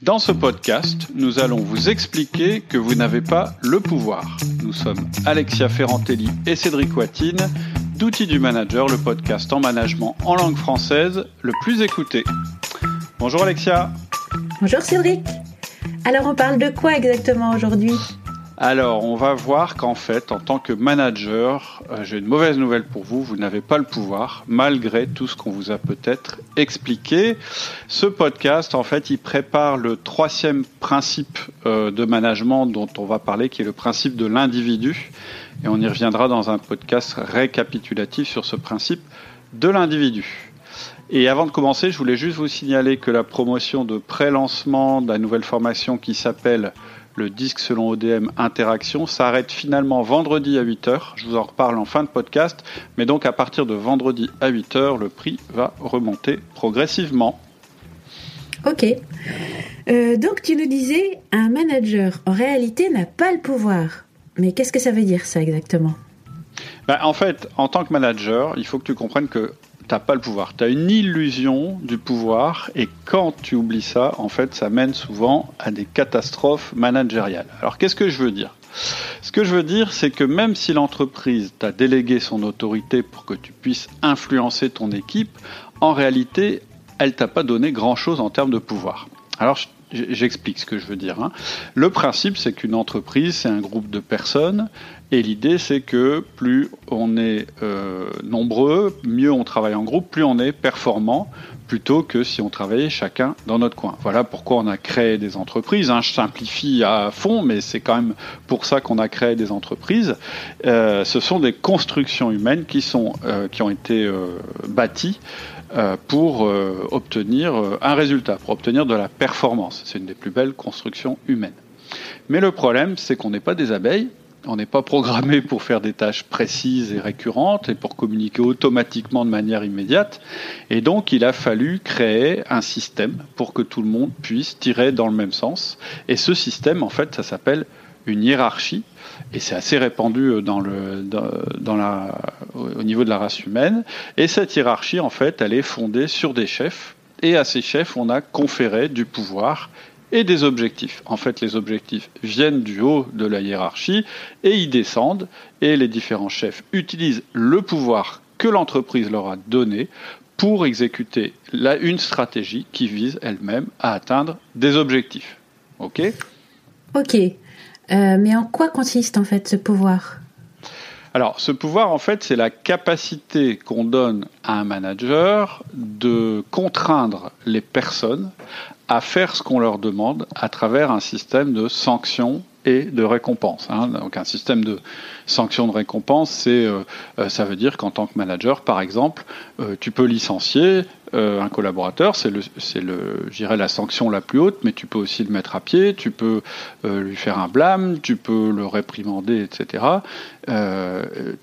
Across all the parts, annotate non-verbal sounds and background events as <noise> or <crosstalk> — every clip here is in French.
Dans ce podcast, nous allons vous expliquer que vous n'avez pas le pouvoir. Nous sommes Alexia Ferrantelli et Cédric Watine d'Outils du Manager, le podcast en management en langue française le plus écouté. Bonjour Alexia. Bonjour Cédric. Alors on parle de quoi exactement aujourd'hui? Alors, on va voir qu'en fait, en tant que manager, euh, j'ai une mauvaise nouvelle pour vous, vous n'avez pas le pouvoir, malgré tout ce qu'on vous a peut-être expliqué. Ce podcast, en fait, il prépare le troisième principe euh, de management dont on va parler, qui est le principe de l'individu. Et on y reviendra dans un podcast récapitulatif sur ce principe de l'individu. Et avant de commencer, je voulais juste vous signaler que la promotion de pré-lancement de la nouvelle formation qui s'appelle le disque selon ODM Interaction s'arrête finalement vendredi à 8h. Je vous en reparle en fin de podcast. Mais donc à partir de vendredi à 8h, le prix va remonter progressivement. Ok. Euh, donc tu nous disais, un manager en réalité n'a pas le pouvoir. Mais qu'est-ce que ça veut dire ça exactement? Ben, En fait, en tant que manager, il faut que tu comprennes que t'as pas le pouvoir. Tu as une illusion du pouvoir et quand tu oublies ça, en fait, ça mène souvent à des catastrophes managériales. Alors qu'est-ce que je veux dire? Ce que je veux dire, c'est que même si l'entreprise t'a délégué son autorité pour que tu puisses influencer ton équipe, en réalité, elle t'a pas donné grand-chose en termes de pouvoir. Alors J'explique ce que je veux dire. Hein. Le principe, c'est qu'une entreprise, c'est un groupe de personnes, et l'idée, c'est que plus on est euh, nombreux, mieux on travaille en groupe, plus on est performant, plutôt que si on travaillait chacun dans notre coin. Voilà pourquoi on a créé des entreprises. Hein. Je simplifie à fond, mais c'est quand même pour ça qu'on a créé des entreprises. Euh, ce sont des constructions humaines qui sont euh, qui ont été euh, bâties euh, pour euh, obtenir un résultat, pour obtenir de la performance. C'est une des plus belles constructions humaines. Mais le problème, c'est qu'on n'est pas des abeilles, on n'est pas programmé pour faire des tâches précises et récurrentes et pour communiquer automatiquement de manière immédiate. Et donc, il a fallu créer un système pour que tout le monde puisse tirer dans le même sens. Et ce système, en fait, ça s'appelle une hiérarchie et c'est assez répandu euh, au niveau de la race humaine. Et cette hiérarchie, en fait, elle est fondée sur des chefs, et à ces chefs, on a conféré du pouvoir et des objectifs. En fait, les objectifs viennent du haut de la hiérarchie et ils descendent, et les différents chefs utilisent le pouvoir que l'entreprise leur a donné pour exécuter la, une stratégie qui vise elle-même à atteindre des objectifs. OK? Ok. Euh, mais en quoi consiste en fait ce pouvoir? Alors, ce pouvoir, en fait, c'est la capacité qu'on donne à un manager de contraindre les personnes à faire ce qu'on leur demande à travers un système de sanctions et de récompenses. Hein. Donc un système de sanctions de récompense, c'est, euh, euh, ça veut dire qu'en tant que manager, par exemple, euh, tu peux licencier un collaborateur, c'est le, le, la sanction la plus haute, mais tu peux aussi le mettre à pied, tu peux lui faire un blâme, tu peux le réprimander, etc.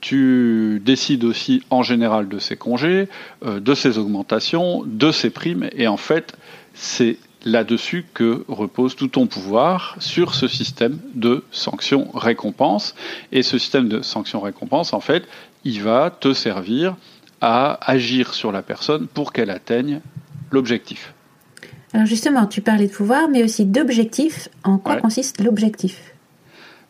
tu décides aussi en général de ses congés, de ses augmentations, de ses primes, et en fait, c'est là-dessus que repose tout ton pouvoir sur ce système de sanctions-récompenses. Et ce système de sanctions-récompenses, en fait, il va te servir à agir sur la personne pour qu'elle atteigne l'objectif. Alors justement, tu parlais de pouvoir, mais aussi d'objectif. En quoi consiste l'objectif?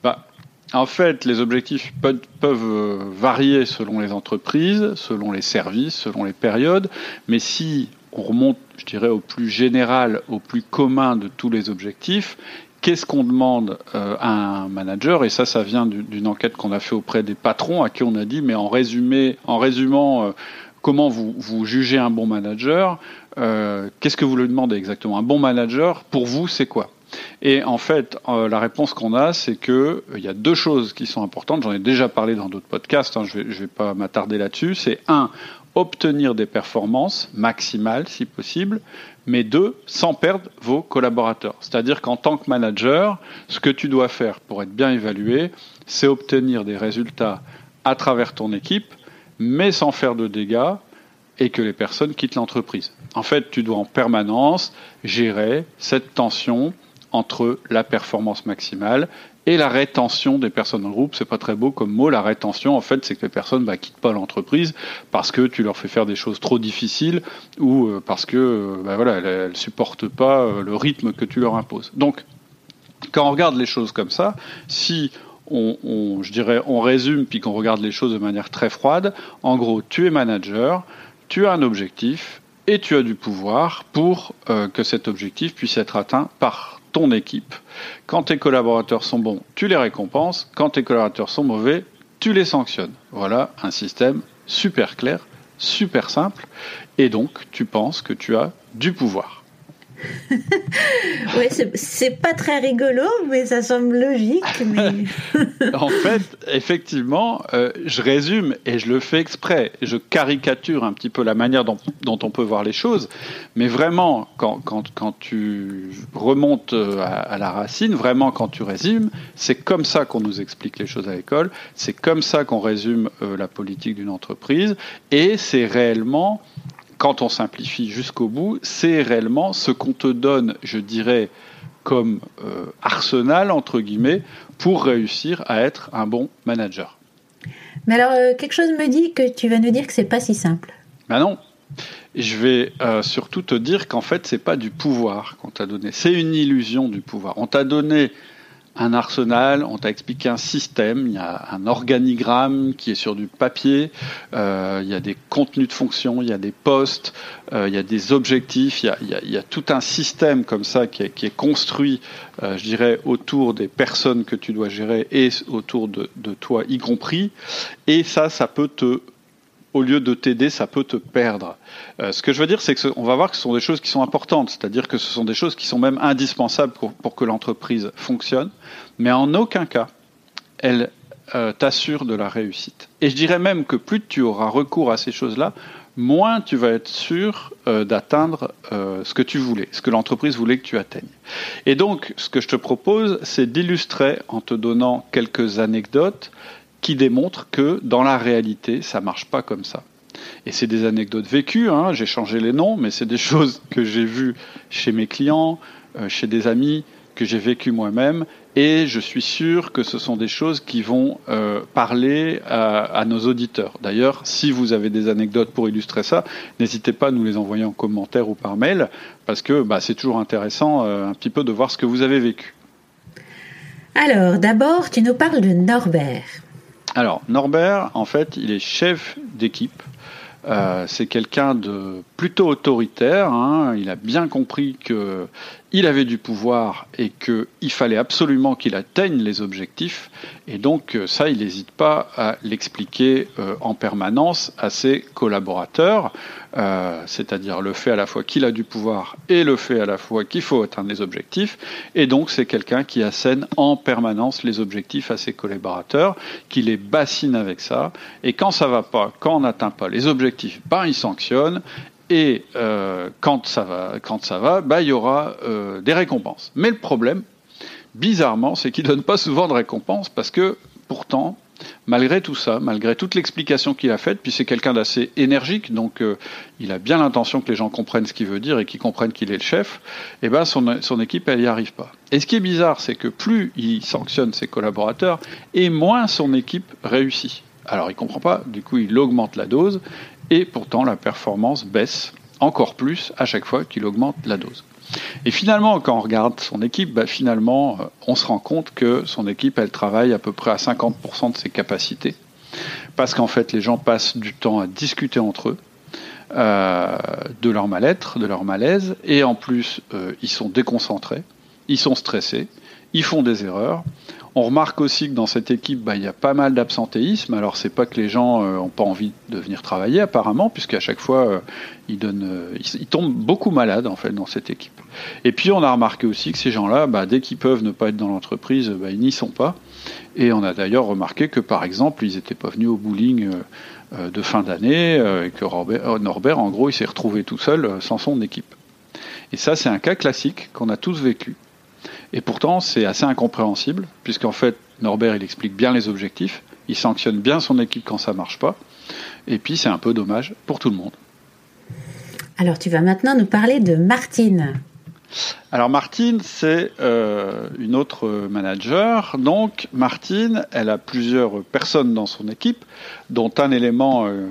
Bah, En fait, les objectifs peuvent, peuvent varier selon les entreprises, selon les services, selon les périodes, mais si on remonte, je dirais, au plus général, au plus commun de tous les objectifs. Qu'est-ce qu'on demande euh, à un manager? Et ça, ça vient d'une enquête qu'on a fait auprès des patrons, à qui on a dit, mais en résumé, en résumant, euh, comment vous, vous jugez un bon manager euh, Qu'est-ce que vous lui demandez exactement? Un bon manager, pour vous, c'est quoi? Et en fait, la réponse qu'on a, c'est que il y a deux choses qui sont importantes. J'en ai déjà parlé dans d'autres podcasts. Hein, je je vais pas m'attarder là-dessus. C'est un, obtenir des performances maximales si possible, mais deux, sans perdre vos collaborateurs. C'est-à-dire qu'en tant que manager, ce que tu dois faire pour être bien évalué, c'est obtenir des résultats à travers ton équipe, mais sans faire de dégâts et que les personnes quittent l'entreprise. En fait, tu dois en permanence gérer cette tension entre la performance maximale et la rétention des personnes le groupe. C'est pas très beau comme mot. La rétention, en fait, c'est que les personnes bah, quittent pas l'entreprise parce que tu leur fais faire des choses trop difficiles ou euh, parce que euh, bah, voilà, elles, supportent pas euh, le rythme que tu leur imposes. Donc, quand on regarde les choses comme ça, si on, on je dirais, on résume puis qu'on regarde les choses de manière très froide, en gros, tu es manager, tu as un objectif et tu as du pouvoir pour que cet objectif puisse être atteint par ton équipe. Quand tes collaborateurs sont bons, tu les récompenses. Quand tes collaborateurs sont mauvais, tu les sanctionnes. Voilà un système super clair, super simple. Et donc, tu penses que tu as du pouvoir. <laughs> ouais, c'est pas très rigolo, mais ça semble logique. <laughs> en fait, effectivement, euh, je résume et je le fais exprès. Je caricature un petit peu la manière dont, on peut voir les choses. Mais vraiment, quand, tu remontes euh, à, la racine, vraiment quand tu résumes, c'est comme ça qu'on nous explique les choses à l'école. C'est comme ça qu'on résume euh, la politique d'une entreprise. Et c'est réellement quand on simplifie jusqu'au bout, c'est réellement ce qu'on te donne, je dirais, comme euh, arsenal, entre guillemets, pour réussir à être un bon manager. Mais alors, euh, quelque chose me dit que tu vas nous dire que c'est pas si simple. Ben non. Je vais euh, surtout te dire qu'en fait, c'est pas du pouvoir qu'on t'a donné. C'est une illusion du pouvoir. On t'a donné un arsenal, on t'a expliqué un système, il y a un organigramme qui est sur du papier, euh, il y a des contenus de fonctions, il y a des postes, euh, il y a des objectifs, il y a, tout un système comme ça qui est, construit, euh, je dirais, autour des personnes que tu dois gérer et autour de toi y compris. Et ça, ça peut te au lieu de t'aider, ça peut te perdre. Euh, ce que je veux dire, c'est qu'on va voir que ce sont des choses qui sont importantes, c'est-à-dire que ce sont des choses qui sont même indispensables pour, que l'entreprise fonctionne, mais en aucun cas, elles euh, de la réussite. Et je dirais même que plus tu auras recours à ces choses-là, moins tu vas être sûr euh, d'atteindre ce que tu voulais, ce que l'entreprise voulait que tu atteignes. Et donc, ce que je te propose, c'est d'illustrer en te donnant quelques anecdotes qui démontrent que dans la réalité, ça marche pas comme ça. Et c'est des anecdotes vécues, hein, j'ai changé les noms, mais c'est des <laughs> choses que j'ai vues chez mes clients, euh, chez des amis, que j'ai vécues moi-même, et je suis sûr que ce sont des choses qui vont euh, parler à, nos auditeurs. D'ailleurs, si vous avez des anecdotes pour illustrer ça, n'hésitez pas à nous les envoyer en commentaire ou par mail, parce que bah, c'est toujours intéressant euh, un petit peu de voir ce que vous avez vécu. Alors, d'abord, tu nous parles de Norbert. Alors, Norbert, en fait, il est chef d'équipe. Euh, c'est quelqu'un de plutôt autoritaire. Hein. Il a bien compris que il avait du pouvoir et qu'il fallait absolument qu'il atteigne les objectifs. Et donc euh, ça, il n'hésite pas à l'expliquer euh, en permanence à ses collaborateurs, euh, c'est-à-dire le fait à la fois qu'il a du pouvoir et le fait à la fois qu'il faut atteindre les objectifs. Et donc c'est quelqu'un qui assène en permanence les objectifs à ses collaborateurs, qui les bassine avec ça. Et quand ça va pas, quand on n'atteint pas les objectifs, ben il sanctionne et euh, quand ça va, quand ça va, bah, il y aura euh, des récompenses. Mais le problème, bizarrement, c'est qu'il donne pas souvent de récompenses parce que pourtant, malgré tout ça, malgré toute l'explication qu'il a faite, puis c'est quelqu'un d'assez énergique, donc euh, il a bien l'intention que les gens comprennent ce qu'il veut dire et qu'ils comprennent qu'il est le chef, et eh ben son, son équipe elle y arrive pas. Et ce qui est bizarre, c'est que plus il sanctionne ses collaborateurs, et moins son équipe réussit. Alors il comprend pas, du coup il augmente la dose, et pourtant la performance baisse encore plus à chaque fois qu'il augmente la dose. Et finalement, quand on regarde son équipe, bah, finalement, euh, on se rend compte que son équipe, elle travaille à peu près à 50% de ses capacités, parce qu'en fait, les gens passent du temps à discuter entre eux, euh, de leur mal-être, de leur malaise, et en plus, euh, ils sont déconcentrés, ils sont stressés, ils font des erreurs. On remarque aussi que dans cette équipe, bah, il y a pas mal d'absentéisme. Alors c'est pas que les gens n'ont euh, pas envie de venir travailler apparemment, puisqu'à chaque fois euh, ils, donnent, euh, ils, tombent beaucoup malades en fait dans cette équipe. Et puis on a remarqué aussi que ces gens-là, bah, dès qu'ils peuvent ne pas être dans l'entreprise, bah, ils n'y sont pas. Et on a d'ailleurs remarqué que par exemple, ils n'étaient pas venus au bowling de fin d'année et que Norbert, en gros, il s'est retrouvé tout seul sans son équipe. Et ça, c'est un cas classique qu'on a tous vécu. Et pourtant, c'est assez incompréhensible, puisqu'en fait, Norbert, il explique bien les objectifs, il sanctionne bien son équipe quand ça marche pas, et puis c'est un peu dommage pour tout le monde. Alors, tu vas maintenant nous parler de Martine. Alors Martine, c'est euh, une autre manager. Donc Martine, elle a plusieurs personnes dans son équipe, dont un élément euh,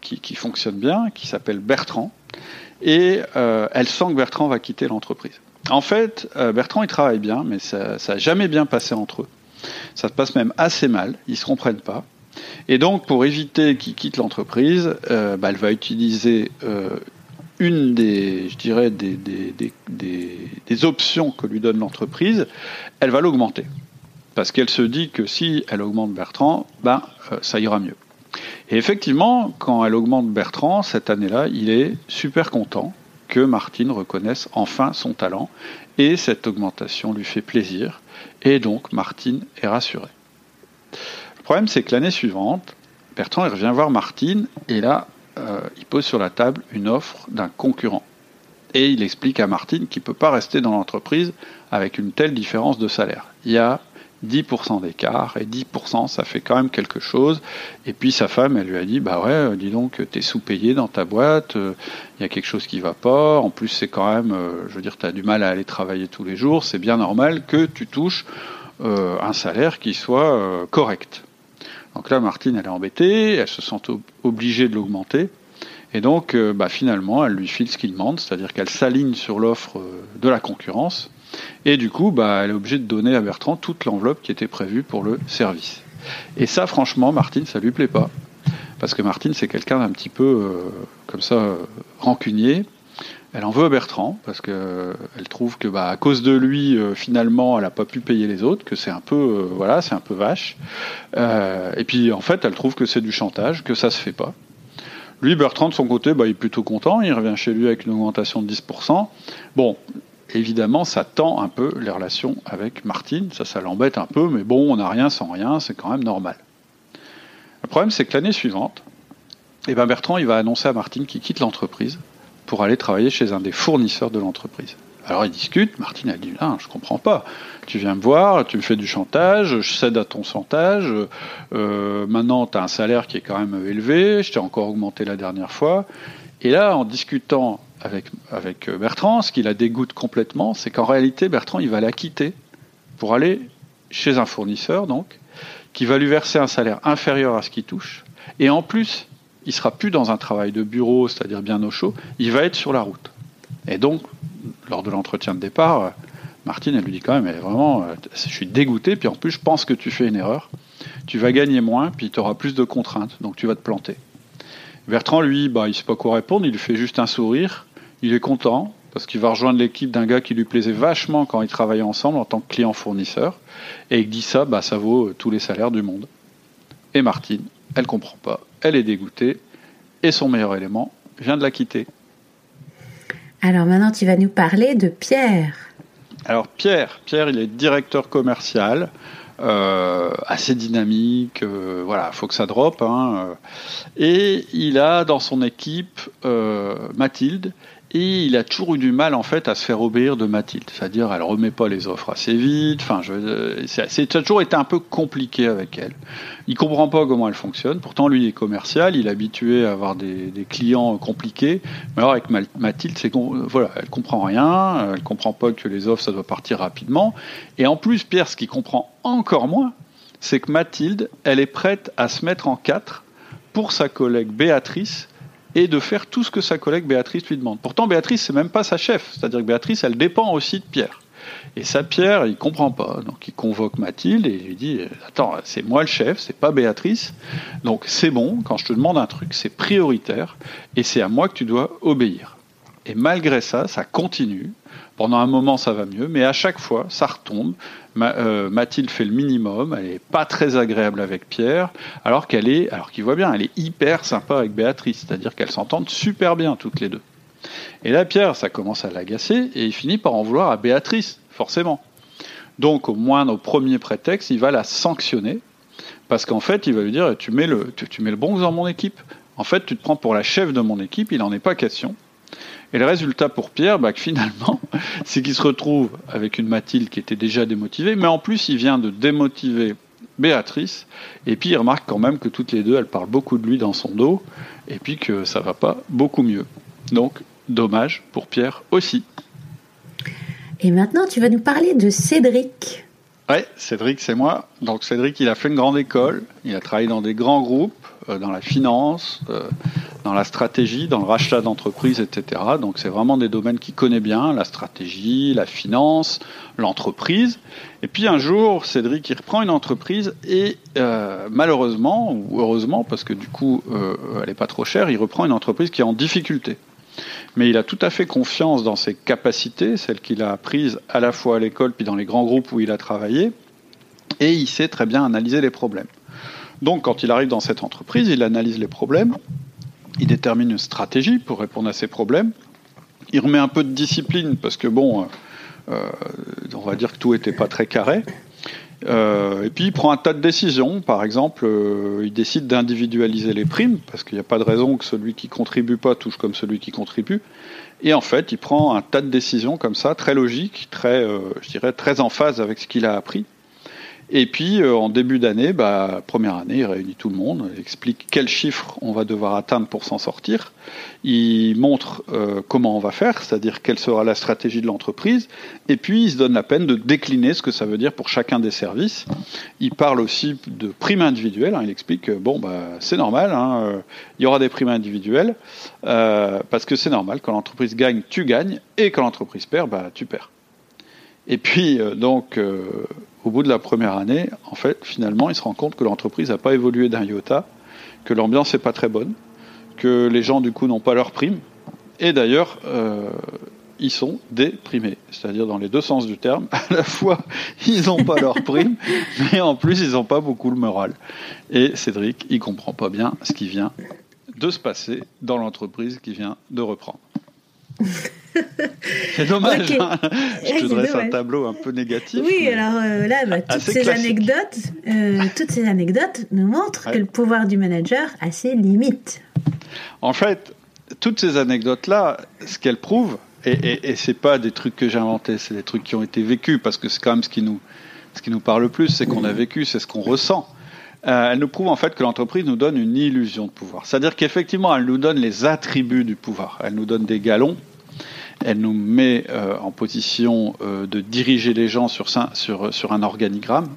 qui, fonctionne bien, qui s'appelle Bertrand. Et euh, elle sent que Bertrand va quitter l'entreprise. En fait, Bertrand, il travaille bien, mais ça n'a jamais bien passé entre eux. Ça se passe même assez mal, ils se comprennent pas. Et donc, pour éviter qu'il quitte l'entreprise, bah, elle va utiliser une des, je dirais, des, options que lui donne l'entreprise, elle va l'augmenter. Parce qu'elle se dit que si elle augmente Bertrand, ben, euh, ça ira mieux. Et effectivement, quand elle augmente Bertrand, cette année-là, il est super content que Martine reconnaisse enfin son talent. Et cette augmentation lui fait plaisir. Et donc, Martine est rassurée. Le problème, c'est que l'année suivante, Bertrand revient voir Martine, et là, euh, il pose sur la table une offre d'un concurrent. Et il explique à Martine qu'il ne peut pas rester dans l'entreprise avec une telle différence de salaire. Il y a 10% d'écart, et 10% ça fait quand même quelque chose. Et puis sa femme, elle lui a dit, bah ouais, dis donc, t'es sous-payé dans ta boîte, euh, il y a quelque chose qui va pas, en plus c'est quand même, euh, je veux dire, tu as du mal à aller travailler tous les jours, c'est bien normal que tu touches un salaire qui soit correct. Donc là, Martine, elle est embêtée, elle se sent obligée de l'augmenter. Et donc, euh, bah, finalement, elle lui file ce qu'il demande, c'est-à-dire qu'elle s'aligne sur l'offre euh, de la concurrence. Et du coup, bah, elle est obligée de donner à Bertrand toute l'enveloppe qui était prévue pour le service. Et ça, franchement, Martine, ça lui plaît pas. Parce que Martine, c'est quelqu'un d'un petit peu, euh, comme ça, rancunier. Elle en veut à Bertrand parce que euh, trouve que bah, à cause de lui euh, finalement elle n'a pas pu payer les autres, que c'est un peu euh, voilà c'est un peu vache. et puis en fait elle trouve que c'est du chantage, que ça se fait pas. Lui Bertrand de son côté bah, il est plutôt content, il revient chez lui avec une augmentation de 10%. Bon évidemment ça tend un peu les relations avec Martine, ça ça l'embête un peu, mais bon on n'a rien sans rien, c'est quand même normal. Le problème c'est que l'année suivante, eh ben Bertrand il va annoncer à Martine qu'il quitte l'entreprise pour aller travailler chez un des fournisseurs de l'entreprise. Alors ils discutent, Martine a dit ah, je comprends pas. Tu viens me voir, tu me fais du chantage, je cède à ton chantage, euh, maintenant tu as un salaire qui est quand même élevé, je t'ai encore augmenté la dernière fois. Et là, en discutant avec, avec Bertrand, ce qui la dégoûte complètement, c'est qu'en réalité, Bertrand, il va la quitter pour aller chez un fournisseur, donc, qui va lui verser un salaire inférieur à ce qu'il touche. Et en plus, il sera plus dans un travail de bureau, c'est-à-dire bien au chaud, il va être sur la route. Et donc, lors de l'entretien de départ, euh, Martine, elle lui dit quand même, elle est vraiment, euh, je suis dégoûté, puis en plus, je pense que tu fais une erreur. Tu vas gagner moins, puis tu auras plus de contraintes, donc tu vas te planter. Bertrand, lui, bah, il ne sait pas quoi répondre, il lui fait juste un sourire, il est content, parce qu'il va rejoindre l'équipe d'un gars qui lui plaisait vachement quand ils travaillaient ensemble en tant que client-fournisseur, et il dit ça, bah, ça vaut euh, tous les salaires du monde. Et Martine, elle comprend pas, elle est dégoûtée, et son meilleur élément vient de la quitter. Alors maintenant, tu vas nous parler de Pierre. Alors Pierre, Pierre, il est directeur commercial, euh, assez dynamique, euh, voilà, faut que ça drop. Hein, euh. et il a dans son équipe Mathilde, et il a toujours eu du mal en fait à se faire obéir de Mathilde, c'est-à-dire elle remet pas les offres assez vite. Enfin, je, c'est, ça a toujours été un peu compliqué avec elle. Il comprend pas comment elle fonctionne. Pourtant, lui il est commercial, il est habitué à avoir des, des clients compliqués. Mais alors avec Mathilde, c'est voilà, elle comprend rien, elle comprend pas que les offres ça doit partir rapidement. Et en plus, Pierre, ce qu'il comprend encore moins, c'est que Mathilde, elle est prête à se mettre en quatre pour sa collègue Béatrice et de faire tout ce que sa collègue Béatrice lui demande. Pourtant, Béatrice, c'est même pas sa chef. C'est-à-dire que Béatrice, elle dépend aussi de Pierre. Et ça, Pierre, il comprend pas. Donc, il convoque Mathilde et lui dit Attends, c'est moi le chef, c'est pas Béatrice. Donc, c'est bon, quand je te demande un truc, c'est prioritaire et c'est à moi que tu dois obéir. Et malgré ça, ça continue. Pendant un moment, ça va mieux, mais à chaque fois, ça retombe. Euh, Mathilde fait le minimum, elle n'est pas très agréable avec Pierre, alors qu'elle est, alors qu'il voit bien, elle est hyper sympa avec Béatrice, c'est-à-dire qu'elles s'entendent super bien toutes les deux. Et là, Pierre, ça commence à l'agacer et il finit par en vouloir à Béatrice, forcément. Donc, au moins, au premier prétexte, il va la sanctionner parce qu'en fait, il va lui dire tu mets le, tu, mets le bon dans mon équipe. En fait, tu te prends pour la chef de mon équipe, il n'en est pas question. Et le résultat pour Pierre, bah, finalement, <laughs> c'est qu'il se retrouve avec une Mathilde qui était déjà démotivée, mais en plus, il vient de démotiver Béatrice, et puis il remarque quand même que toutes les deux, elles parlent beaucoup de lui dans son dos, et puis que ça va pas beaucoup mieux. Donc, dommage pour Pierre aussi. Et maintenant, tu vas nous parler de Cédric. Ouais, Cédric, c'est moi. Donc Cédric, il a fait une grande école, il a travaillé dans des grands groupes, euh, dans la finance, euh, dans la stratégie, dans le rachat d'entreprises, etc. Donc c'est vraiment des domaines qu'il connaît bien, la stratégie, la finance, l'entreprise. Et puis un jour, Cédric, il reprend une entreprise et euh, malheureusement, ou heureusement, parce que du coup, elle n'est pas trop chère, il reprend une entreprise qui est en difficulté. Mais il a tout à fait confiance dans ses capacités, celles qu'il a apprises à la fois à l'école puis dans les grands groupes où il a travaillé, et il sait très bien analyser les problèmes. Donc quand il arrive dans cette entreprise, il analyse les problèmes, il détermine une stratégie pour répondre à ces problèmes, il remet un peu de discipline parce que bon, euh, euh, on va dire que tout n'était pas très carré. Euh, et puis il prend un tas de décisions. Par exemple, il décide d'individualiser les primes parce qu'il n'y a pas de raison que celui qui contribue pas touche comme celui qui contribue. Et en fait, il prend un tas de décisions comme ça, très logiques, très, je dirais, très en phase avec ce qu'il a appris. Et puis, euh, en début d'année, bah, première année, il réunit tout le monde, il explique quels chiffres on va devoir atteindre pour s'en sortir. Il montre euh, comment on va faire, c'est-à-dire quelle sera la stratégie de l'entreprise. Et puis, il se donne la peine de décliner ce que ça veut dire pour chacun des services. Il parle aussi de primes individuelles. Hein. il explique que bon, bah, c'est normal, hein, euh, il y aura des primes individuelles, parce que c'est normal, quand l'entreprise gagne, tu gagnes, et quand l'entreprise perd, bah, tu perds. Et puis, donc, au bout de la première année, en fait, finalement, il se rend compte que l'entreprise n'a pas évolué d'un iota, que l'ambiance n'est pas très bonne, que les gens, du coup, n'ont pas leur prime. Et d'ailleurs, euh, ils sont déprimés, c'est-à-dire dans les deux sens du terme. <laughs> À la fois, ils n'ont pas leur prime, <laughs> mais en plus, ils n'ont pas beaucoup le moral. Et Cédric, il comprend pas bien ce qui vient de se passer dans l'entreprise qui vient de reprendre. <laughs> C'est dommage. Hein. Je te dresse un tableau un peu négatif. Oui, alors euh, là, bah, toutes ces anecdotes, euh, <laughs> toutes ces anecdotes nous montrent que le pouvoir du manager a ses limites. En fait, toutes ces anecdotes-là, ce qu'elles prouvent, et, et, et c'est pas des trucs que j'ai inventés, c'est des trucs qui ont été vécus, parce que c'est quand même ce qui nous, ce qui nous parle le plus, c'est qu'on a vécu, c'est ce qu'on ressent. Euh, elle nous prouve en fait que l'entreprise nous donne une illusion de pouvoir. C'est-à-dire qu'effectivement, elle nous donne les attributs du pouvoir. Elle nous donne des galons, elle nous met euh, en position euh, de diriger les gens sur, un organigramme,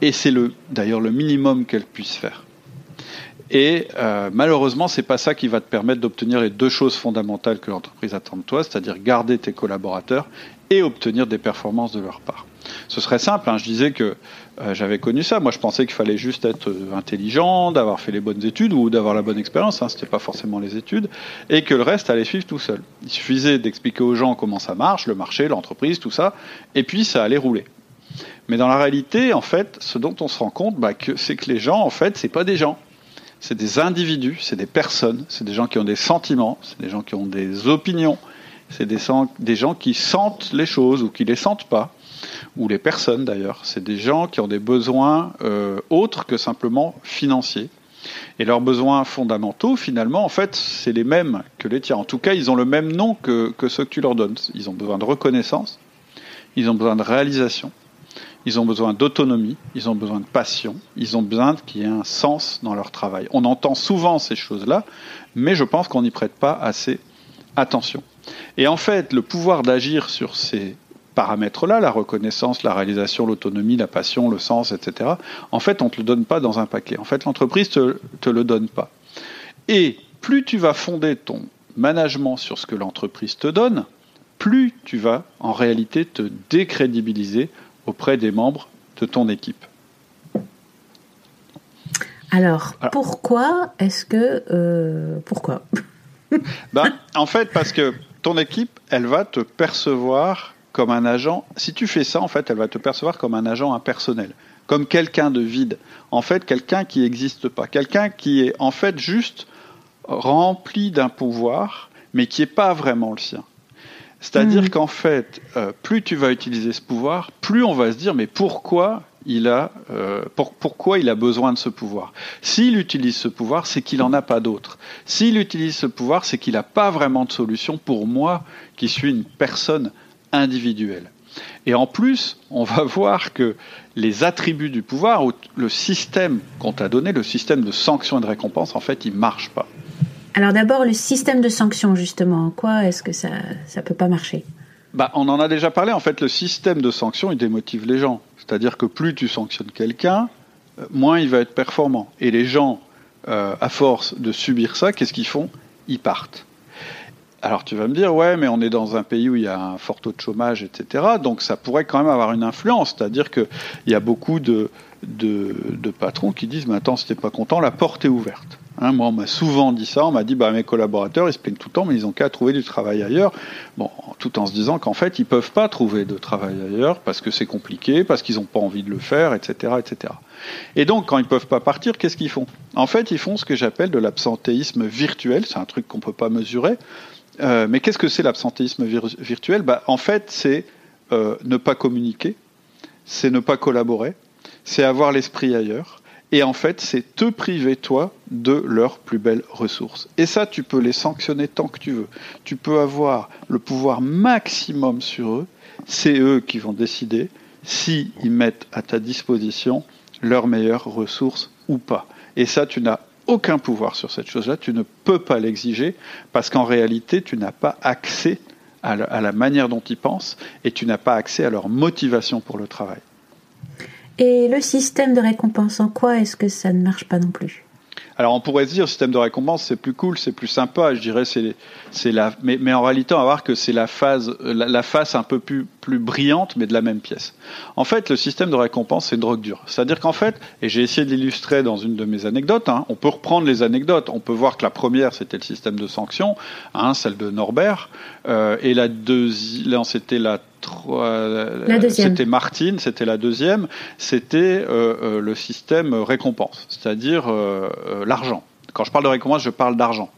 et c'est d'ailleurs le minimum qu'elle puisse faire. Et euh, malheureusement, c'est pas ça qui va te permettre d'obtenir les deux choses fondamentales que l'entreprise attend de toi, c'est-à-dire garder tes collaborateurs et obtenir des performances de leur part. Ce serait simple, hein. je disais que euh, j'avais connu ça. Moi, je pensais qu'il fallait juste être euh, intelligent, d'avoir fait les bonnes études ou d'avoir la bonne expérience. Hein. Ce n'était pas forcément les études, et que le reste allait suivre tout seul. Il suffisait d'expliquer aux gens comment ça marche, le marché, l'entreprise, tout ça, et puis ça allait rouler. Mais dans la réalité, en fait, ce dont on se rend compte, bah, c'est que les gens, en fait, c'est pas des gens. C'est des individus, c'est des personnes, c'est des gens qui ont des sentiments, c'est des gens qui ont des opinions, c'est des, des gens qui sentent les choses ou qui les sentent pas ou les personnes d'ailleurs. C'est des gens qui ont des besoins euh, autres que simplement financiers. Et leurs besoins fondamentaux, finalement, en fait, c'est les mêmes que les tiens. En tout cas, ils ont le même nom que, que ceux que tu leur donnes. Ils ont besoin de reconnaissance, ils ont besoin de réalisation, ils ont besoin d'autonomie, ils ont besoin de passion, ils ont besoin qu'il y ait un sens dans leur travail. On entend souvent ces choses-là, mais je pense qu'on n'y prête pas assez attention. Et en fait, le pouvoir d'agir sur ces paramètres-là, la reconnaissance, la réalisation, l'autonomie, la passion, le sens, etc., en fait, on ne te le donne pas dans un paquet. En fait, l'entreprise ne te, te le donne pas. Et plus tu vas fonder ton management sur ce que l'entreprise te donne, plus tu vas en réalité te décrédibiliser auprès des membres de ton équipe. Alors, pourquoi est-ce que... Euh, pourquoi? Ben, <laughs> En fait, parce que ton équipe, elle va te percevoir comme un agent. Si tu fais ça, en fait, elle va te percevoir comme un agent impersonnel, comme quelqu'un de vide. En fait, quelqu'un qui n'existe pas, quelqu'un qui est en fait juste rempli d'un pouvoir, mais qui n'est pas vraiment le sien. C'est-à-dire hmm. qu'en fait, euh, plus tu vas utiliser ce pouvoir, plus on va se dire mais pourquoi il a euh, pourquoi il a besoin de ce pouvoir? S'il utilise ce pouvoir, c'est qu'il n'en a pas d'autre. S'il utilise ce pouvoir, c'est qu'il n'a pas vraiment de solution pour moi qui suis une personne individuelle. Et en plus, on va <laughs> voir que les attributs du pouvoir, le système qu'on t'a donné, le système de sanctions et de récompenses, en fait, il marche pas. Alors d'abord, le système de sanctions, justement, en quoi est-ce que ça ne peut pas marcher? Bah, on en a déjà parlé. En fait, le système de sanctions, il démotive les gens. C'est-à-dire que plus tu sanctionnes quelqu'un, euh, moins il va être performant. Et les gens, euh, à force de subir ça, qu'est-ce qu'ils font? Ils partent. Alors tu vas me dire, ouais, mais on est dans un pays où il y a un fort taux de chômage, etc. Donc ça pourrait quand même avoir une influence. C'est-à-dire qu'il y a beaucoup de, de, patrons qui disent, mais attends, si t'es pas content, la porte est ouverte. Hein, moi, on m'a souvent dit ça. On m'a dit, bah, mes collaborateurs, ils se plaignent tout le temps, mais ils ont qu'à trouver du travail ailleurs. Bon, tout en se disant qu'en fait, ils peuvent pas trouver de travail ailleurs parce que c'est compliqué, parce qu'ils n'ont pas envie de le faire, etc., etc. Et donc, quand ils peuvent pas partir, qu'est-ce qu'ils font? En fait, ils font ce que j'appelle de l'absentéisme virtuel. C'est un truc qu'on peut pas mesurer. Euh, mais qu'est-ce que c'est l'absentéisme virtuel? Bah, En fait, c'est euh, ne pas communiquer, c'est ne pas collaborer, c'est avoir l'esprit ailleurs. Et en fait, c'est te priver, toi, de leurs plus belles ressources. Et ça, tu peux les sanctionner tant que tu veux. Tu peux avoir le pouvoir maximum sur eux. C'est eux qui vont décider s'ils mettent à ta disposition leurs meilleures ressources ou pas. Et ça, tu n'as aucun pouvoir sur cette chose-là. Tu ne peux pas l'exiger parce qu'en réalité, tu n'as pas accès à la manière dont ils pensent et tu n'as pas accès à leur motivation pour le travail. Et le système de récompense, en quoi est-ce que ça ne marche pas non plus? Alors on pourrait se dire, système de récompense, c'est plus cool, c'est plus sympa. Je dirais, c'est, c'est la, mais, en réalité, on va voir que c'est la phase, la, face un peu plus, plus brillante, mais de la même pièce. En fait, le système de récompense, c'est une drogue dure. C'est-à-dire qu'en fait, et j'ai essayé de l'illustrer dans une de mes anecdotes. Hein, on peut reprendre les anecdotes. On peut voir que la première, c'était le système de sanctions, hein, celle de Norbert, euh, et la deuxième, c'était la c'était Martine, c'était la deuxième, c'était euh, euh, le système récompense, c'est-à-dire euh, l'argent. Quand je parle de récompense, je parle d'argent.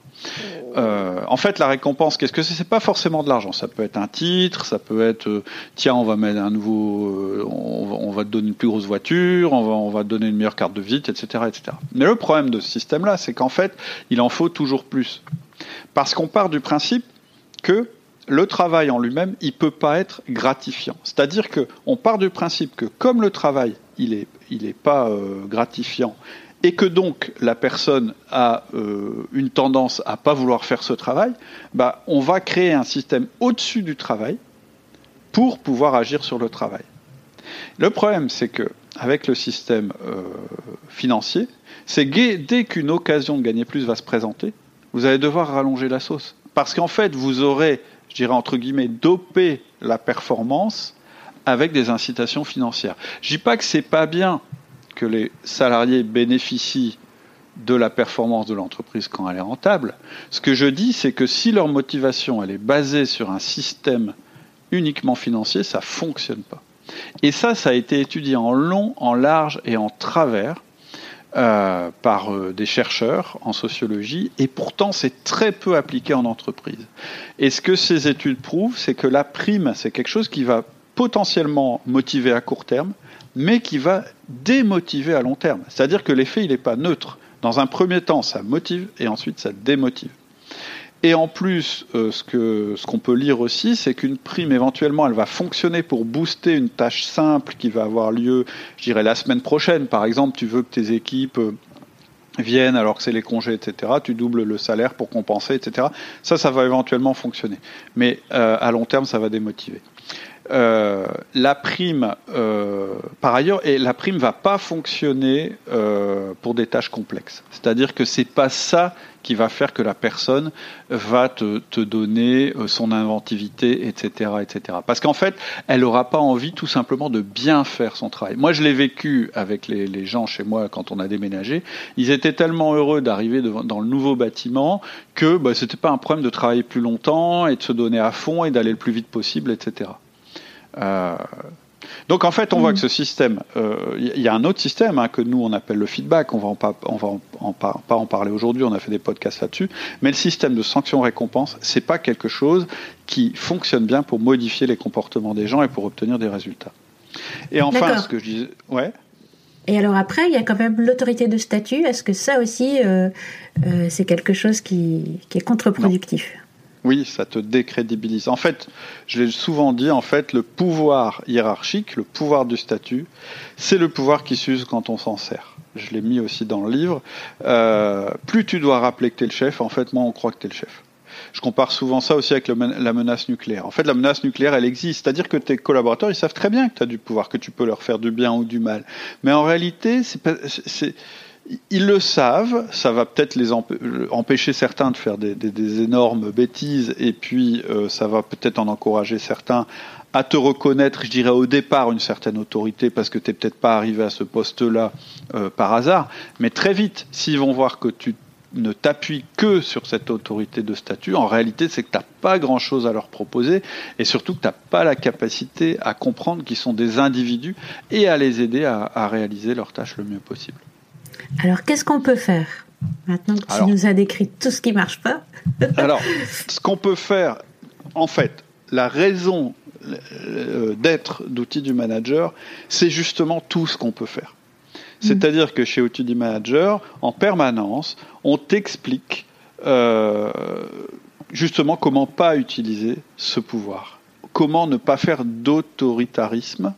en fait, la récompense, qu'est-ce que c'est? C'est pas forcément de l'argent. Ça peut être un titre, ça peut être tiens, on va mettre un nouveau, on va, te donner une plus grosse voiture, on va, on va te donner une meilleure carte de visite, etc., etc. Mais le problème de ce système-là, c'est qu'en fait, il en faut toujours plus, parce qu'on part du principe que le travail en lui-même, il peut pas être gratifiant. C'est-à-dire que on part du principe que comme le travail, il est, il est pas euh, gratifiant, et que donc la personne a euh, une tendance à pas vouloir faire ce travail, bah, on va créer un système au-dessus du travail pour pouvoir agir sur le travail. Le problème, c'est que avec le système euh, financier, c'est dès qu'une occasion de gagner plus va se présenter, vous allez devoir rallonger la sauce. Parce qu'en fait, vous aurez je dirais entre guillemets, doper la performance avec des incitations financières. Je dis pas que c'est pas bien que les salariés bénéficient de la performance de l'entreprise quand elle est rentable. Ce que je dis, c'est que si leur motivation elle est basée sur un système uniquement financier, ça fonctionne pas. Et ça, ça a été étudié en long, en large et en travers euh, par euh, des chercheurs en sociologie, et pourtant c'est très peu appliqué en entreprise. Et ce que ces études prouvent, c'est que la prime, c'est quelque chose qui va potentiellement motiver à court terme, mais qui va démotiver à long terme. C'est-à-dire que l'effet, il n'est pas neutre. Dans un premier temps, ça motive, et ensuite ça démotive. Et en plus, euh, ce qu'on ce qu'on peut lire aussi, c'est qu'une prime, éventuellement, elle va fonctionner pour booster une tâche simple qui va avoir lieu, je dirais, la semaine prochaine. Par exemple, tu veux que tes équipes euh, viennent alors que c'est les congés, etc. Tu doubles le salaire pour compenser, etc. Ça, ça va éventuellement fonctionner. Mais euh, à long terme, ça va démotiver. Euh, la prime, euh, par ailleurs, et la prime va pas fonctionner euh, pour des tâches complexes. C'est-à-dire que c'est pas ça qui va faire que la personne va te, donner son inventivité, etc., etc. Parce qu'en fait, elle n'aura pas envie tout simplement de bien faire son travail. Moi, je l'ai vécu avec les, les, gens chez moi quand on a déménagé. Ils étaient tellement heureux d'arriver dans le nouveau bâtiment que bah, c'était pas un problème de travailler plus longtemps et de se donner à fond et d'aller le plus vite possible, etc. Euh, donc en fait, on voit que ce système, il euh, y a un autre système hein, que nous on appelle le feedback. On va en pas, on va en, pas en parler aujourd'hui. On a fait des podcasts là-dessus. Mais le système de sanction-récompense, c'est pas quelque chose qui fonctionne bien pour modifier les comportements des gens et pour obtenir des résultats. Et enfin, ce que je disais, ouais. Et alors après, il y a quand même l'autorité de statut. Est-ce que ça aussi, euh, c'est quelque chose qui, qui est contre-productif? Oui, ça te décrédibilise. En fait, je l'ai souvent dit, en fait, le pouvoir hiérarchique, le pouvoir du statut, c'est le pouvoir qui s'use quand on s'en sert. Je l'ai mis aussi dans le livre. Euh, plus tu dois rappeler que tu es le chef, en fait, moins on croit que tu es le chef. je compare souvent ça aussi avec la menace nucléaire. En fait, la menace nucléaire, elle existe. C'est-à-dire que tes collaborateurs, ils savent très bien que tu as du pouvoir, que tu peux leur faire du bien ou du mal. Mais en réalité, c'est ils le savent, ça va peut-être les empêcher certains de faire des, énormes bêtises, et puis euh, ça va peut-être en encourager certains à te reconnaître, je dirais au départ, une certaine autorité, parce que tu n'es peut-être pas arrivé à ce poste-là euh, par hasard, mais très vite, s'ils vont voir que tu ne t'appuies que sur cette autorité de statut, en réalité, c'est que tu n'as pas grand-chose à leur proposer et surtout que tu n'as pas la capacité à comprendre qu'ils sont des individus et à les aider à, réaliser leurs tâches le mieux possible. Alors, qu'est-ce qu'on peut faire maintenant que tu nous as décrit tout ce qui marche pas <laughs> Alors, ce qu'on peut faire, en fait, la raison euh, d'être d'outils du manager, c'est justement tout ce qu'on peut faire. C'est-à-dire que chez Outils Manager, en permanence, on t'explique euh, justement comment pas utiliser ce pouvoir, comment ne pas faire d'autoritarisme,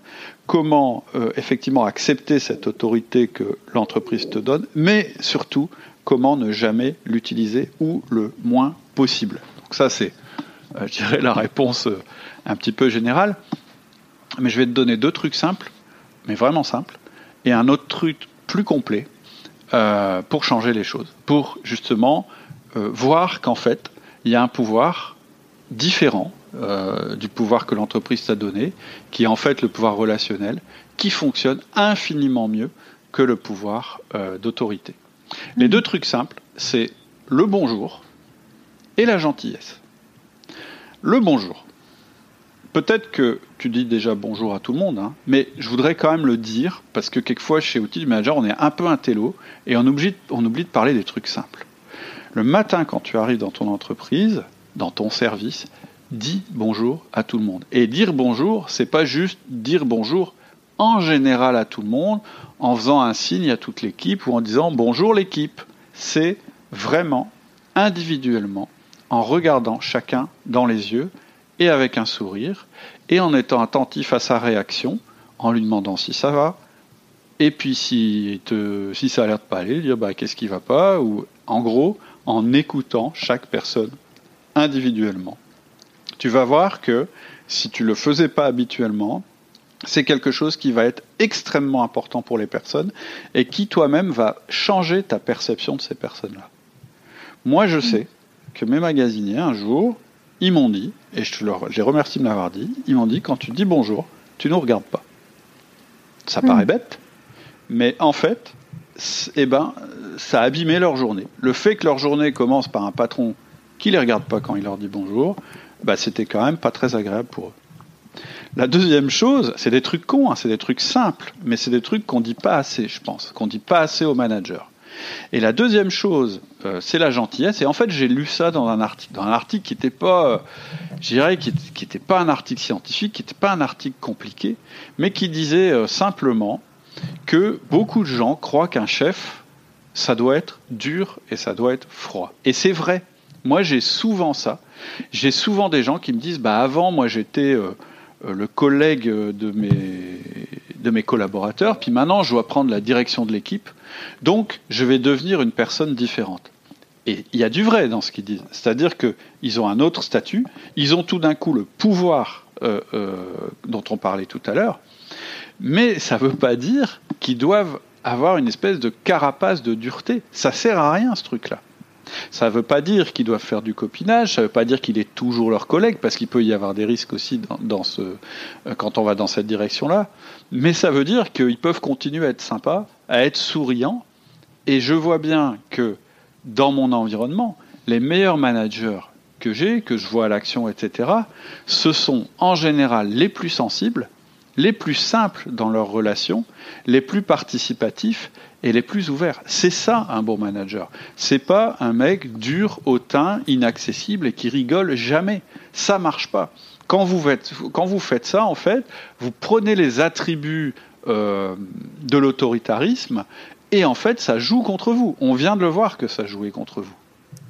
comment euh, effectivement accepter cette autorité que l'entreprise te donne, mais surtout comment ne jamais l'utiliser ou le moins possible. Donc ça c'est, euh, je dirais, la réponse un petit peu générale. Mais je vais te donner deux trucs simples, mais vraiment simples et un autre truc plus complet euh, pour changer les choses, pour justement euh, voir qu'en fait, il y a un pouvoir différent euh, du pouvoir que l'entreprise t'a donné, qui est en fait le pouvoir relationnel, qui fonctionne infiniment mieux que le pouvoir d'autorité. Les mmh. deux trucs simples, c'est le bonjour et la gentillesse. Le bonjour peut-être que tu dis déjà bonjour à tout le monde, hein, mais je voudrais quand même le dire, parce que quelquefois chez Outils du Manager, on est un peu un télo et on oublie, on oublie de parler des trucs simples. Le matin, quand tu arrives dans ton entreprise, dans ton service, dis bonjour à tout le monde. Et dire bonjour, c'est pas juste dire bonjour en général à tout le monde, en faisant un signe à toute l'équipe ou en disant bonjour l'équipe. C'est vraiment individuellement, en regardant chacun dans les yeux et avec un sourire, et en étant attentif à sa réaction, en lui demandant si ça va, et puis si, si ça a l'air de pas aller, dire bah, qu'est-ce qui va pas, ou en gros, en écoutant chaque personne individuellement. Tu vas voir que si tu le faisais pas habituellement, c'est quelque chose qui va être extrêmement important pour les personnes et qui toi-même va changer ta perception de ces personnes-là. Moi, je sais que mes magasiniers, un jour, ils m'ont dit, et je, leur, les remercie de m'avoir dit, ils m'ont dit quand tu dis bonjour, tu ne nous regardes pas. Ça paraît hmm. bête, mais en fait, eh ben, ça a abîmé leur journée. Le fait que leur journée commence par un patron qui les regarde pas quand il leur dit bonjour, bah, c'était quand même pas très agréable pour eux. La deuxième chose, c'est des trucs cons, hein, c'est des trucs simples, mais c'est des trucs qu'on dit pas assez, je pense, qu'on dit pas assez aux managers. Et la deuxième chose, euh, c'est la gentillesse. Et en fait, j'ai lu ça dans un article, dans un article qui n'était pas, euh, je qui n'était pas un article scientifique, qui n'était pas un article compliqué, mais qui disait euh, simplement que beaucoup de gens croient qu'un chef, ça doit être dur et ça doit être froid. Et c'est vrai. Moi, j'ai souvent ça. J'ai souvent des gens qui me disent, bah avant, moi, j'étais le collègue de mes, collaborateurs, puis maintenant, je dois prendre la direction de l'équipe. Donc, je vais devenir une personne différente. Et il y a du vrai dans ce qu'ils disent. C'est-à-dire qu'ils ont un autre statut, ils ont tout d'un coup le pouvoir euh, euh, dont on parlait tout à l'heure, mais ça ne veut pas dire qu'ils doivent avoir une espèce de carapace de dureté. Ça sert à rien ce truc-là. Ça ne veut pas dire qu'ils doivent faire du copinage, ça ne veut pas dire qu'il est toujours leur collègue, parce qu'il peut y avoir des risques aussi euh, quand on va dans cette direction-là. Mais ça veut dire qu'ils peuvent continuer à être sympas, à être souriants. Et je vois bien que dans mon environnement, les meilleurs managers que j'ai, que je vois à l'action, etc., ce sont en général les plus sensibles, les plus simples dans leurs relations, les plus participatifs et les plus ouverts. C'est ça un bon manager. C'est pas un mec dur, hautain, inaccessible et qui rigole jamais. Ça marche pas. Quand vous faites, ça, en fait, vous prenez les attributs euh, de l'autoritarisme et en fait, ça joue contre vous. On vient de le voir que ça jouait contre vous.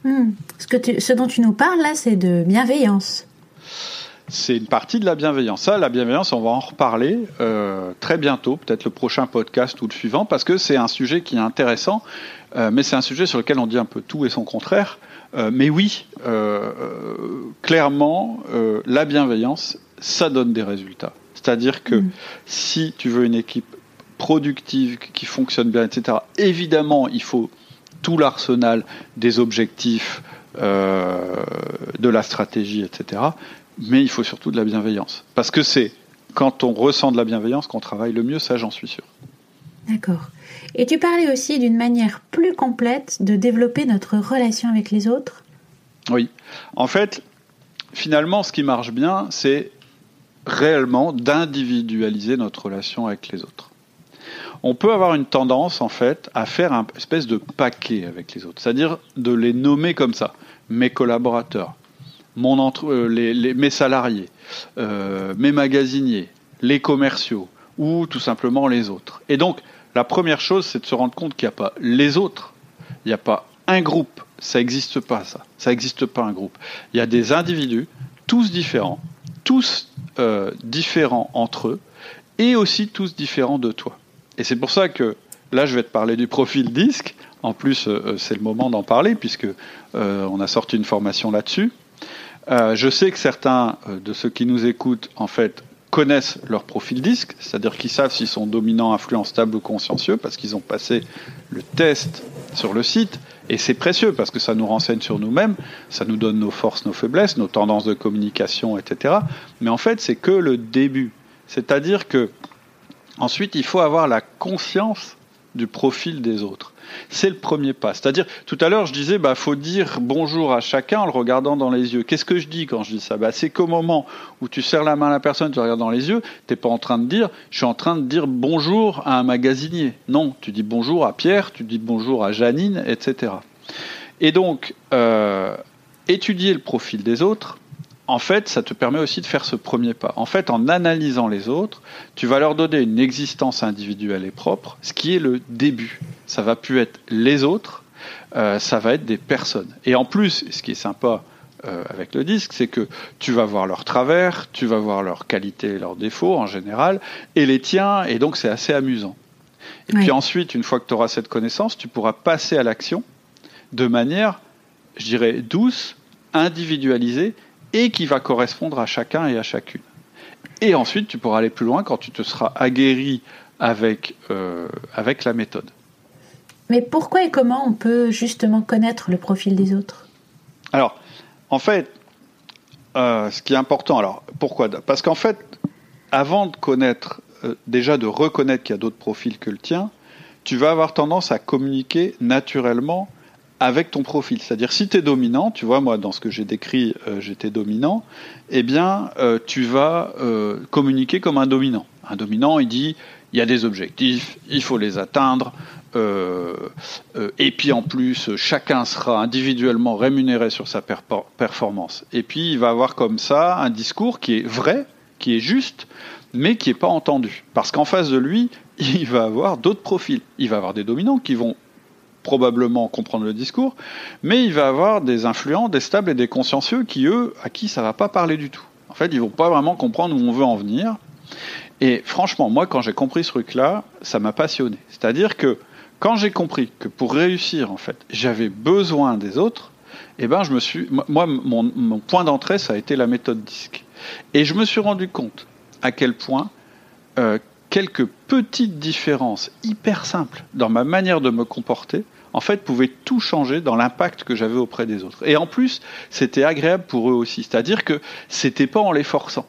Hmm. Ce, ce dont tu nous parles là, c'est de bienveillance. C'est une partie de la bienveillance. Ça, la bienveillance, on va en reparler euh, très bientôt, peut-être le prochain podcast ou le suivant, parce que c'est un sujet qui est intéressant, euh, mais c'est un sujet sur lequel on dit un peu tout et son contraire. Euh, mais oui, clairement, la bienveillance, ça donne des résultats. C'est-à-dire que mm. si tu veux une équipe productive, qui fonctionne bien, etc., évidemment, il faut tout l'arsenal des objectifs, de la stratégie, etc mais il faut surtout de la bienveillance. Parce que c'est quand on ressent de la bienveillance qu'on travaille le mieux, ça j'en suis sûr. D'accord. Et tu parlais aussi d'une manière plus complète de développer notre relation avec les autres? Oui. En fait, finalement, ce qui marche bien, c'est réellement d'individualiser notre relation avec les autres. On peut avoir une tendance, en fait, à faire un espèce de paquet avec les autres, c'est-à-dire de les nommer comme ça. Mes collaborateurs, euh, mes salariés, euh, mes magasiniers, les commerciaux ou tout simplement les autres. Et donc, la première chose, c'est de se rendre compte qu'il n'y a pas les autres, il n'y a pas un groupe, ça n'existe pas ça, ça n'existe pas un groupe. Il y a des individus, tous différents, tous euh, différents entre eux, et aussi tous différents de toi. Et c'est pour ça que là, je vais te parler du profil disque. En plus, c'est le moment d'en parler puisque on a sorti une formation là-dessus. Euh, je sais que certains euh, de ceux qui nous écoutent, en fait, connaissent leur profil disque, c'est-à-dire qu'ils savent s'ils sont dominants, influents, stables ou consciencieux, parce qu'ils ont passé le test sur le site, et c'est précieux parce que ça nous renseigne sur nous-mêmes, ça nous donne nos forces, nos faiblesses, nos tendances de communication, etc. Mais en fait, c'est que le début. C'est-à-dire que ensuite, il faut avoir la conscience du profil des autres. C'est le premier pas. C'est-à-dire, tout à l'heure, je disais, bah, faut dire bonjour à chacun en le regardant dans les yeux. Qu'est-ce que je dis quand je dis ça? Bah, C'est qu'au moment où tu serres la main à la personne, tu regardes dans les yeux, t'es pas en train de dire, je suis en train de dire bonjour à un magasinier. Non, tu dis bonjour à Pierre, tu dis bonjour à Janine, etc. Et donc, euh, étudier le profil des autres, en fait, ça te permet aussi de faire ce premier pas. En fait, en analysant les autres, tu vas leur donner une existence individuelle et propre, ce qui est le début. Ça va plus être les autres, euh, ça va être des personnes. Et en plus, ce qui est sympa euh, avec le disque, c'est que tu vas voir leurs travers, tu vas voir leurs qualités et leurs défauts en général, et les tiens, et donc c'est assez amusant. Et puis ensuite, une fois que tu auras cette connaissance, tu pourras passer à l'action de manière, je dirais, douce, individualisée, et qui va correspondre à chacun et à chacune. Et ensuite, tu pourras aller plus loin quand tu te seras aguerri avec, euh, avec la méthode. Mais pourquoi et comment on peut justement connaître le profil des autres? Alors, en fait, euh, ce qui est important, alors pourquoi Parce qu'en fait, avant de connaître, euh, déjà de reconnaître qu'il y a d'autres profils que le tien, tu vas avoir tendance à communiquer naturellement avec ton profil. C'est-à-dire, si tu es dominant, tu vois, moi, dans ce que j'ai décrit, euh, j'étais dominant, eh bien, euh, tu vas euh, communiquer comme un dominant. Un dominant, il dit, il y a des objectifs, il faut les atteindre, et puis en plus, chacun sera individuellement rémunéré sur sa performance. Et puis, il va avoir comme ça un discours qui est vrai, qui est juste, mais qui n'est pas entendu. Parce qu'en face de lui, <laughs> il va avoir d'autres profils. Il va avoir des dominants qui vont probablement comprendre le discours, mais il va avoir des influents, des stables et des consciencieux qui, eux, à qui ça va pas parler du tout. En fait, ils vont pas vraiment comprendre où on veut en venir. Et franchement, moi, quand j'ai compris ce truc-là, ça m'a passionné. C'est-à-dire que quand j'ai compris que pour réussir, en fait, j'avais besoin des autres, eh ben, je me suis, moi, mon, point d'entrée, ça a été la méthode disque. Et je me suis rendu compte à quel point euh, quelques petites différences hyper simples dans ma manière de me comporter en fait, pouvaient tout changer dans l'impact que j'avais auprès des autres. Et en plus, c'était agréable pour eux aussi. C'est-à-dire que c'était pas en les forçant.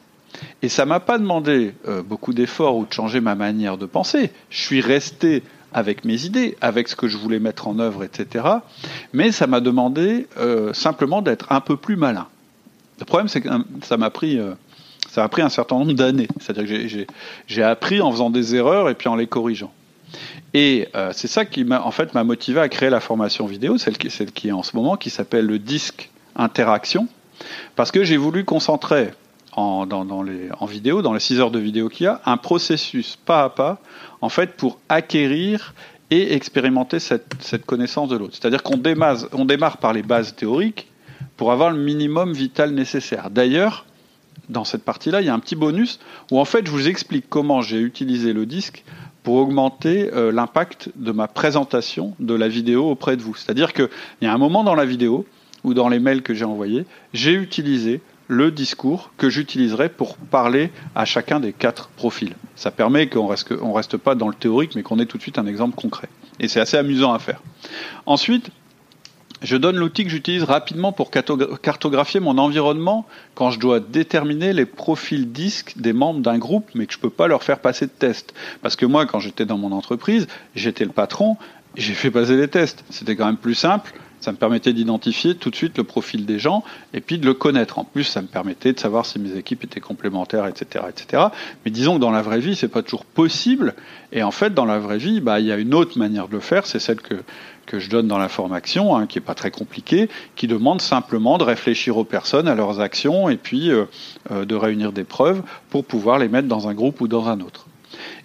Et ça m'a pas demandé euh, beaucoup d'efforts ou de changer ma manière de penser. Je suis resté avec mes idées, avec ce que je voulais mettre en œuvre, etc. Mais ça m'a demandé euh, simplement d'être un peu plus malin. Le problème, c'est que euh, ça m'a pris, ça a pris un certain nombre d'années. C'est-à-dire que j'ai appris en faisant des erreurs et puis en les corrigeant. Et euh, c'est ça qui m'a en fait m'a motivé à créer la formation vidéo, celle qui, est en ce moment, qui s'appelle le disque interaction, parce que j'ai voulu concentrer en, dans, les, en vidéo, dans les 6 heures de vidéo qu'il y a, un processus pas à pas, en fait, pour acquérir et expérimenter cette, cette connaissance de l'autre. C'est-à-dire qu'on on démarre par les bases théoriques pour avoir le minimum vital nécessaire. D'ailleurs, dans cette partie-là, il y a un petit bonus où en fait je vous explique comment j'ai utilisé le disque pour augmenter euh, l'impact de ma présentation de la vidéo auprès de vous. C'est-à-dire qu'il y a un moment dans la vidéo ou dans les mails que j'ai envoyés, j'ai utilisé le discours que j'utiliserai pour parler à chacun des quatre profils. Ça permet qu'on reste, reste pas dans le théorique, mais qu'on ait tout de suite un exemple concret. Et c'est assez amusant à faire. Ensuite, je donne l'outil que j'utilise rapidement pour cartographier mon environnement quand je dois déterminer les profils disques des membres d'un groupe, mais que je ne peux pas leur faire passer de tests. Parce que moi, quand j'étais dans mon entreprise, j'étais le patron, j'ai fait passer des tests. C'était quand même plus simple ça me permettait d'identifier tout de suite le profil des gens et puis de le connaître. En plus, ça me permettait de savoir si mes équipes étaient complémentaires, etc., etc. Mais disons que dans la vraie vie, c'est pas toujours possible. Et en fait, dans la vraie vie, bah, il y a une autre manière de le faire. C'est celle que que je donne dans la formation, hein, qui est pas très compliquée, qui demande simplement de réfléchir aux personnes, à leurs actions, et puis euh, euh, de réunir des preuves pour pouvoir les mettre dans un groupe ou dans un autre.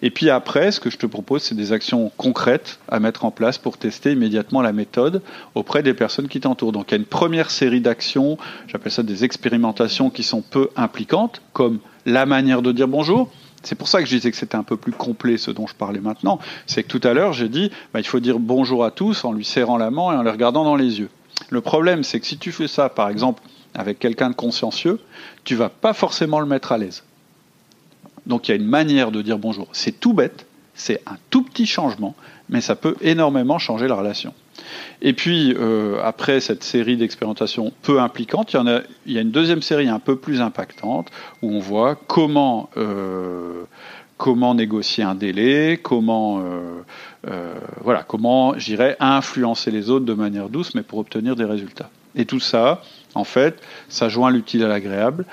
Et puis après, ce que je te propose, c'est des actions concrètes à mettre en place pour tester immédiatement la méthode auprès des personnes qui t'entourent. Donc il y a une première série d'actions, j'appelle ça des expérimentations qui sont peu impliquantes, comme la manière de dire bonjour. C'est pour ça que je disais que c'était un peu plus complet ce dont je parlais maintenant. C'est que tout à l'heure, j'ai dit, bah, il faut dire bonjour à tous en lui serrant la main et en les regardant dans les yeux. Le problème, c'est que si tu fais ça, par exemple, avec quelqu'un de consciencieux, tu vas pas forcément le mettre à l'aise. Donc il y a une manière de dire bonjour. C'est tout bête, c'est un tout petit changement, mais ça peut énormément changer la relation. Et puis, euh, après cette série d'expérimentations peu impliquantes, il y, a, une deuxième série un peu plus impactante, où on voit comment, euh, négocier un délai, comment, euh, voilà, comment, j'irais, influencer les autres de manière douce, mais pour obtenir des résultats. Et tout ça, en fait, ça joint l'utile à l'agréable,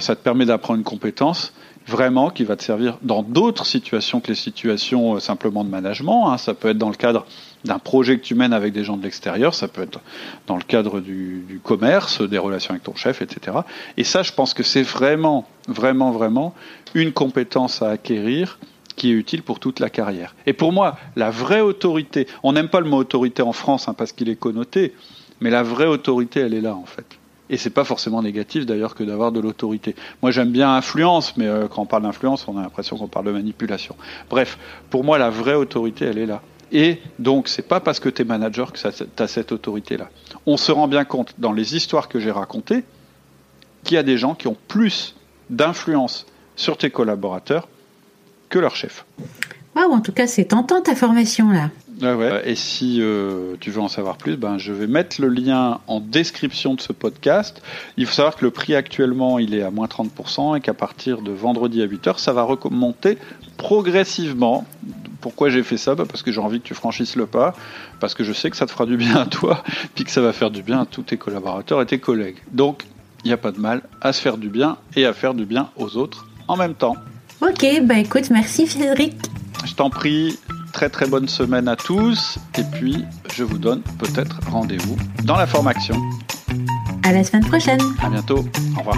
ça te permet d'apprendre une compétence, vraiment qui va te servir dans d'autres situations que les situations simplement de management. Hein. Ça peut être dans le cadre d'un projet que tu mènes avec des gens de l'extérieur, ça peut être dans le cadre du, commerce, des relations avec ton chef, etc. Et ça, je pense que c'est vraiment, vraiment, vraiment une compétence à acquérir qui est utile pour toute la carrière. Et pour moi, la vraie autorité, on n'aime pas le mot autorité en France hein, parce qu'il est connoté, mais la vraie autorité, elle est là en fait. Et c'est pas forcément négatif d'ailleurs que d'avoir de l'autorité. Moi j'aime bien influence, mais euh, quand on parle d'influence, on a l'impression qu'on parle de manipulation. Bref, pour moi la vraie autorité, elle est là. Et donc c'est pas parce que tu es manager que tu as cette autorité-là. On se rend bien compte dans les histoires que j'ai racontées qu'il y a des gens qui ont plus d'influence sur tes collaborateurs que leur chef. Waouh, en tout cas, c'est tentant ta formation là. Et si euh, tu veux en savoir plus, ben, je vais mettre le lien en description de ce podcast. Il faut savoir que le prix actuellement, il est à moins 30% et qu'à partir de vendredi à 8h, ça va remonter progressivement. Pourquoi j'ai fait ça ben, Parce que j'ai envie que tu franchisses le pas, parce que je sais que ça te fera du bien à toi, <laughs> puis que ça va faire du bien à tous tes collaborateurs et tes collègues. Donc, il n'y a pas de mal à se faire du bien et à faire du bien aux autres en même temps. Ok, bah écoute, merci Frédéric. Je t'en prie, très très bonne semaine à tous et puis je vous donne peut-être rendez-vous dans la formation. À la semaine prochaine. À bientôt. Au revoir.